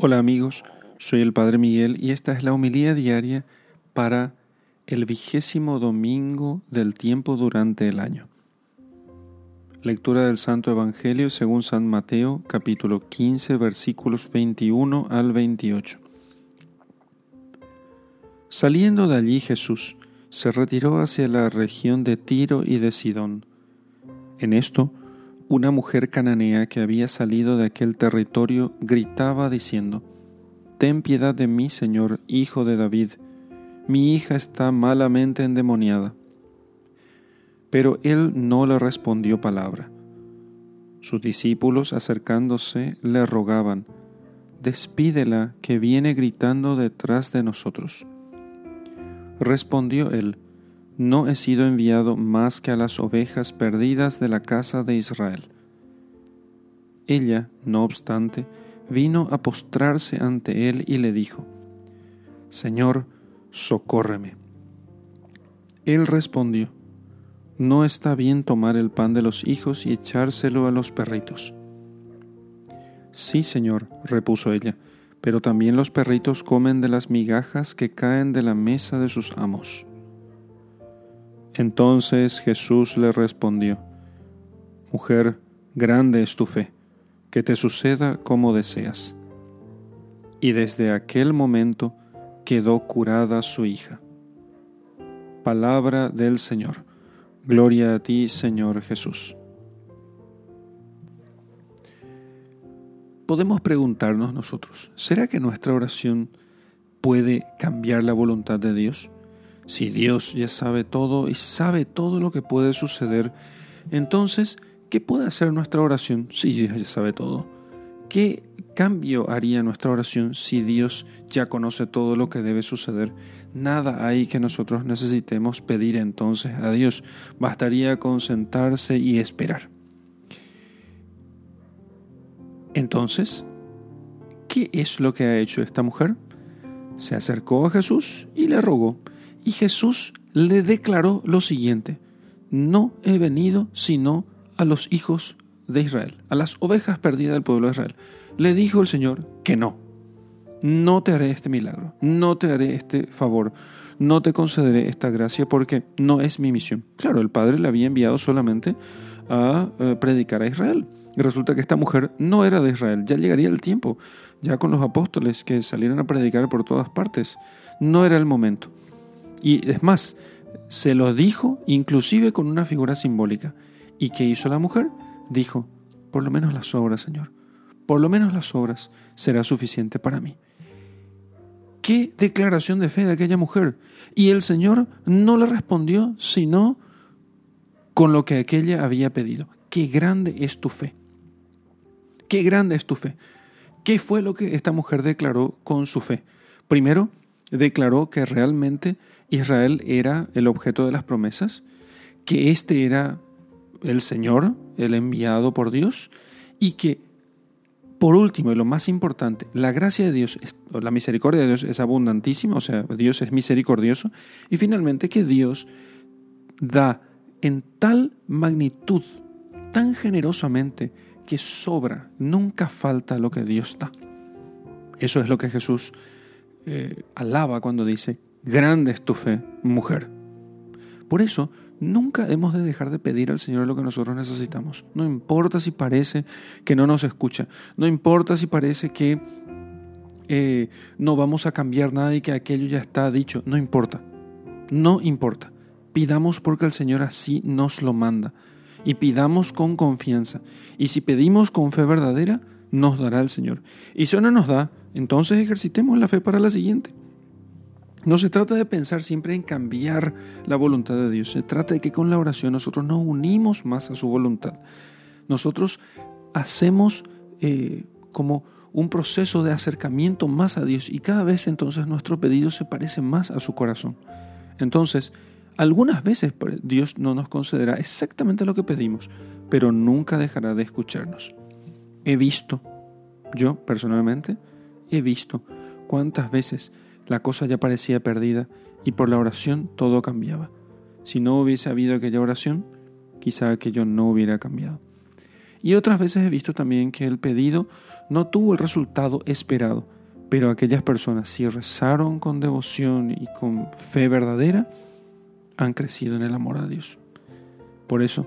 Hola amigos, soy el Padre Miguel y esta es la homilía diaria para el vigésimo domingo del tiempo durante el año. Lectura del Santo Evangelio según San Mateo capítulo 15 versículos 21 al 28. Saliendo de allí Jesús se retiró hacia la región de Tiro y de Sidón. En esto, una mujer cananea que había salido de aquel territorio gritaba diciendo, Ten piedad de mí, Señor, hijo de David, mi hija está malamente endemoniada. Pero él no le respondió palabra. Sus discípulos acercándose le rogaban, Despídela que viene gritando detrás de nosotros. Respondió él, no he sido enviado más que a las ovejas perdidas de la casa de Israel. Ella, no obstante, vino a postrarse ante él y le dijo, Señor, socórreme. Él respondió, No está bien tomar el pan de los hijos y echárselo a los perritos. Sí, Señor, repuso ella, pero también los perritos comen de las migajas que caen de la mesa de sus amos. Entonces Jesús le respondió, Mujer, grande es tu fe, que te suceda como deseas. Y desde aquel momento quedó curada su hija. Palabra del Señor. Gloria a ti, Señor Jesús. Podemos preguntarnos nosotros, ¿será que nuestra oración puede cambiar la voluntad de Dios? Si Dios ya sabe todo y sabe todo lo que puede suceder, entonces, ¿qué puede hacer nuestra oración si Dios ya sabe todo? ¿Qué cambio haría nuestra oración si Dios ya conoce todo lo que debe suceder? Nada hay que nosotros necesitemos pedir entonces a Dios. Bastaría con sentarse y esperar. Entonces, ¿qué es lo que ha hecho esta mujer? Se acercó a Jesús y le rogó. Y Jesús le declaró lo siguiente, no he venido sino a los hijos de Israel, a las ovejas perdidas del pueblo de Israel. Le dijo el Señor que no, no te haré este milagro, no te haré este favor, no te concederé esta gracia porque no es mi misión. Claro, el Padre le había enviado solamente a eh, predicar a Israel. Y resulta que esta mujer no era de Israel. Ya llegaría el tiempo, ya con los apóstoles que salieran a predicar por todas partes. No era el momento. Y es más, se lo dijo inclusive con una figura simbólica. ¿Y qué hizo la mujer? Dijo, por lo menos las obras, Señor. Por lo menos las obras será suficiente para mí. Qué declaración de fe de aquella mujer. Y el Señor no le respondió sino con lo que aquella había pedido. Qué grande es tu fe. Qué grande es tu fe. ¿Qué fue lo que esta mujer declaró con su fe? Primero, declaró que realmente Israel era el objeto de las promesas, que este era el Señor, el enviado por Dios, y que, por último y lo más importante, la gracia de Dios, la misericordia de Dios es abundantísima, o sea, Dios es misericordioso, y finalmente que Dios da en tal magnitud, tan generosamente, que sobra, nunca falta lo que Dios da. Eso es lo que Jesús eh, alaba cuando dice, grande es tu fe, mujer. Por eso, nunca hemos de dejar de pedir al Señor lo que nosotros necesitamos. No importa si parece que no nos escucha, no importa si parece que eh, no vamos a cambiar nada y que aquello ya está dicho, no importa, no importa. Pidamos porque el Señor así nos lo manda y pidamos con confianza. Y si pedimos con fe verdadera, nos dará el Señor. Y si no nos da, entonces ejercitemos la fe para la siguiente. No se trata de pensar siempre en cambiar la voluntad de Dios, se trata de que con la oración nosotros nos unimos más a su voluntad. Nosotros hacemos eh, como un proceso de acercamiento más a Dios y cada vez entonces nuestro pedido se parece más a su corazón. Entonces, algunas veces Dios no nos concederá exactamente lo que pedimos, pero nunca dejará de escucharnos. He visto, yo personalmente, he visto cuántas veces la cosa ya parecía perdida y por la oración todo cambiaba. Si no hubiese habido aquella oración, quizá aquello no hubiera cambiado. Y otras veces he visto también que el pedido no tuvo el resultado esperado, pero aquellas personas si rezaron con devoción y con fe verdadera, han crecido en el amor a Dios. Por eso,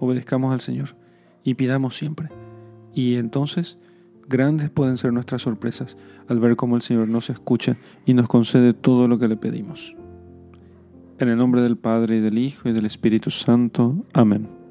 obedezcamos al Señor y pidamos siempre. Y entonces, grandes pueden ser nuestras sorpresas al ver cómo el Señor nos escucha y nos concede todo lo que le pedimos. En el nombre del Padre y del Hijo y del Espíritu Santo. Amén.